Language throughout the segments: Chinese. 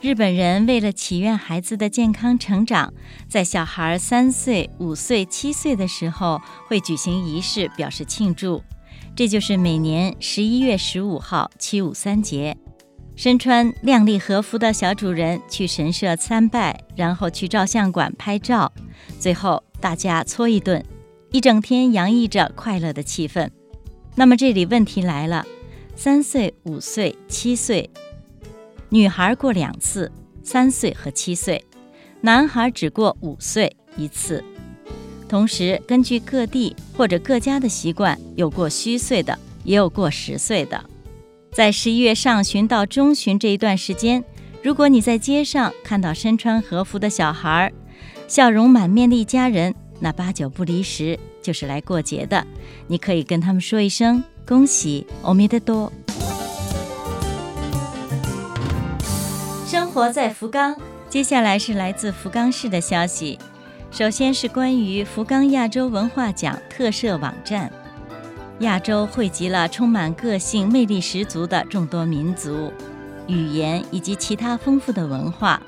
日本人为了祈愿孩子的健康成长，在小孩三岁、五岁、七岁的时候会举行仪式表示庆祝，这就是每年十一月十五号七五三节。身穿亮丽和服的小主人去神社参拜，然后去照相馆拍照，最后大家搓一顿，一整天洋溢着快乐的气氛。那么这里问题来了：三岁、五岁、七岁。女孩过两次，三岁和七岁；男孩只过五岁一次。同时，根据各地或者各家的习惯，有过虚岁的，也有过十岁的。在十一月上旬到中旬这一段时间，如果你在街上看到身穿和服的小孩，笑容满面的一家人，那八九不离十就是来过节的。你可以跟他们说一声恭喜，欧米的多。生活在福冈，接下来是来自福冈市的消息。首先是关于福冈亚洲文化奖特设网站。亚洲汇集了充满个性、魅力十足的众多民族、语言以及其他丰富的文化。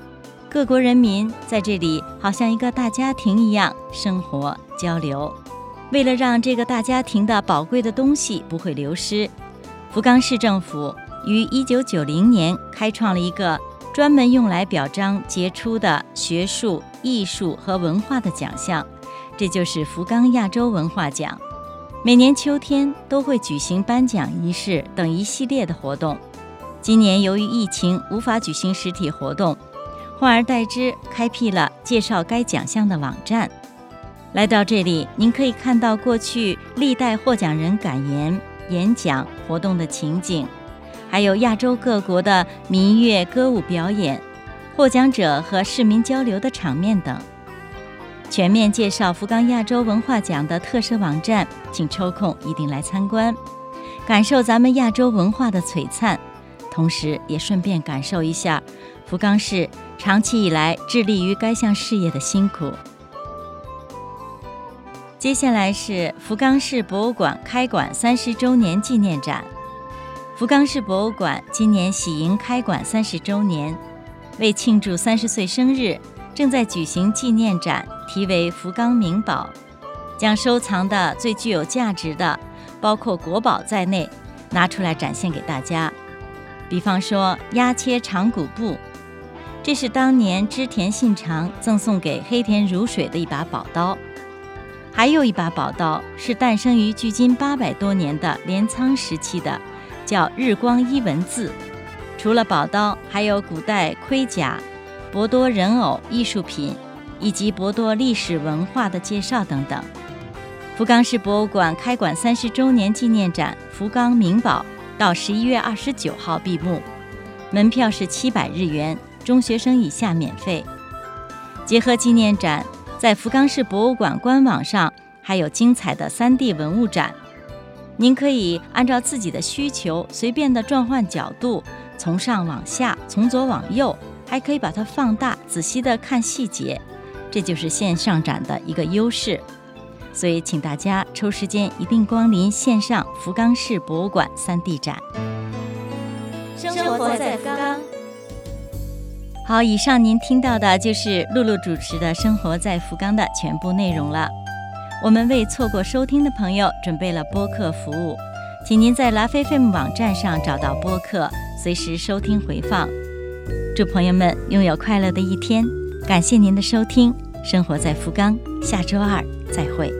各国人民在这里好像一个大家庭一样生活交流。为了让这个大家庭的宝贵的东西不会流失，福冈市政府于1990年开创了一个。专门用来表彰杰出的学术、艺术和文化的奖项，这就是福冈亚洲文化奖。每年秋天都会举行颁奖仪式等一系列的活动。今年由于疫情无法举行实体活动，换而代之开辟了介绍该奖项的网站。来到这里，您可以看到过去历代获奖人感言、演讲、活动的情景。还有亚洲各国的民乐歌舞表演、获奖者和市民交流的场面等，全面介绍福冈亚洲文化奖的特设网站，请抽空一定来参观，感受咱们亚洲文化的璀璨，同时也顺便感受一下福冈市长期以来致力于该项事业的辛苦。接下来是福冈市博物馆开馆三十周年纪念展。福冈市博物馆今年喜迎开馆三十周年，为庆祝三十岁生日，正在举行纪念展，题为“福冈名宝”，将收藏的最具有价值的，包括国宝在内，拿出来展现给大家。比方说压切长谷布，这是当年织田信长赠送给黑田如水的一把宝刀；还有一把宝刀是诞生于距今八百多年的镰仓时期的。叫日光一文字，除了宝刀，还有古代盔甲、博多人偶艺术品，以及博多历史文化的介绍等等。福冈市博物馆开馆三十周年纪念展“福冈名宝”到十一月二十九号闭幕，门票是七百日元，中学生以下免费。结合纪念展，在福冈市博物馆官网上还有精彩的三 D 文物展。您可以按照自己的需求随便的转换角度，从上往下，从左往右，还可以把它放大，仔细的看细节，这就是线上展的一个优势。所以，请大家抽时间一定光临线上福冈市博物馆 3D 展。生活在福冈。好，以上您听到的就是露露主持的《生活在福冈》的全部内容了。我们为错过收听的朋友准备了播客服务，请您在拉菲菲姆网站上找到播客，随时收听回放。祝朋友们拥有快乐的一天，感谢您的收听，生活在福冈，下周二再会。